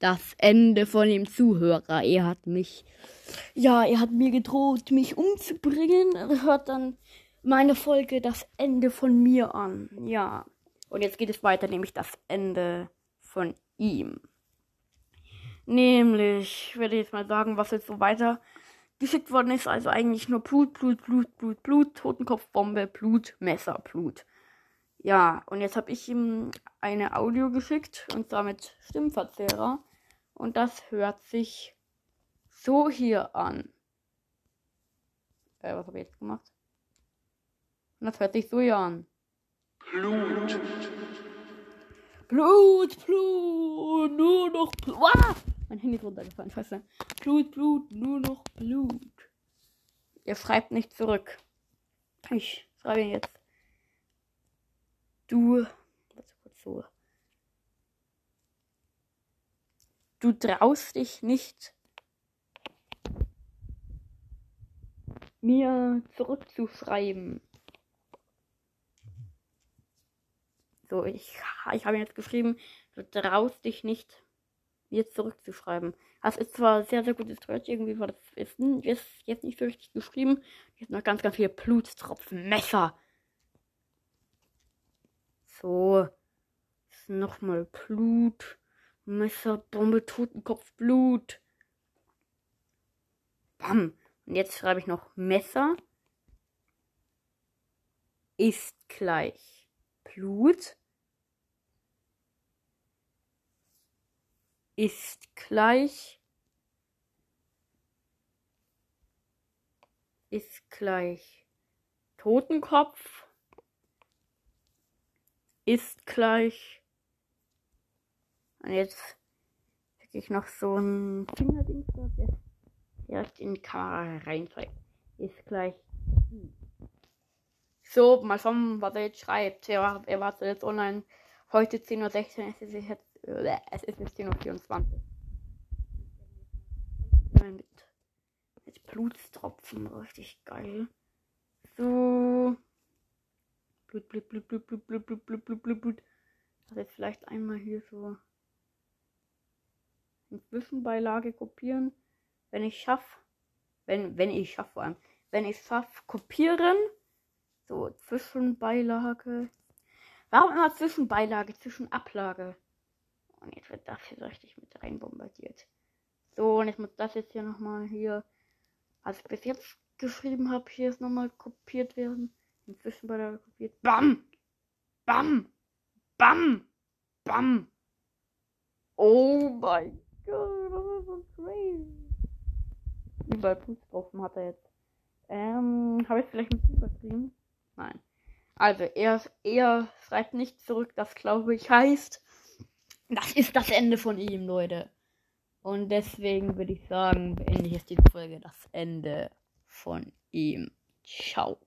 das Ende von dem Zuhörer. Er hat mich, ja, er hat mir gedroht, mich umzubringen. Hört dann meine Folge das Ende von mir an. Ja. Und jetzt geht es weiter, nämlich das Ende von ihm. Nämlich, werde ich jetzt mal sagen, was jetzt so weiter geschickt worden ist. Also eigentlich nur Blut, Blut, Blut, Blut, Blut, Totenkopfbombe, Blut, Messer, Blut. Ja, und jetzt habe ich ihm eine Audio geschickt und zwar mit Stimmverzehrer. Und das hört sich so hier an. Äh, was habe ich jetzt gemacht? Und das hört sich so hier an. Blut. Blut, Blut, nur noch Blut. Ah! Mein Handy ist runtergefallen, scheiße. Blut, Blut, nur noch Blut. Er schreibt nicht zurück. Ich schreibe ihn jetzt. Du. Warte kurz so. Du traust dich nicht, mir zurückzuschreiben. So, ich, ich habe jetzt geschrieben, du traust dich nicht, mir zurückzuschreiben. Das ist zwar sehr, sehr gutes Deutsch, irgendwie war das ist, jetzt nicht so richtig geschrieben. Jetzt noch ganz, ganz viele Blutstropfen, Messer. So, nochmal Blut, Messer, Bombe, Totenkopf, Blut. Bam. Und jetzt schreibe ich noch Messer ist gleich Blut. ist gleich ist gleich Totenkopf ist gleich und jetzt kriege ich noch so ein Fingerding der direkt in die Kamera reinzeigt. Ist gleich so, mal schauen, was er jetzt schreibt. Er, er war jetzt online. Heute 10.16 Uhr. Es ist jetzt es ist jetzt 10.24 Uhr. Mit, mit Blutstropfen, richtig geil. So. Blut, Blut, Blut, Blut, Blut, Blut, Blut, Blut, Blut, Blut. Das jetzt vielleicht einmal hier so eine Zwischenbeilage kopieren. Wenn ich schaffe. Wenn, wenn ich schaffe vor allem. Wenn ich schaffe, kopieren. So, Zwischenbeilage. Warum immer Zwischenbeilage, Zwischenablage? Und jetzt wird das hier richtig mit rein bombardiert. So, und ich muss das jetzt hier nochmal hier, was ich bis jetzt geschrieben habe, hier ist nochmal kopiert werden. Inzwischen bei der kopiert. Bam! Bam! Bam! Bam! Oh mein Gott, das ist so crazy. Überall Blutstropfen hat er jetzt. Ähm, habe ich vielleicht ein bisschen übertrieben? Nein. Also, er, er schreibt nicht zurück, das glaube ich heißt, das ist das Ende von ihm, Leute. Und deswegen würde ich sagen, beende ich jetzt die Folge das Ende von ihm. Ciao.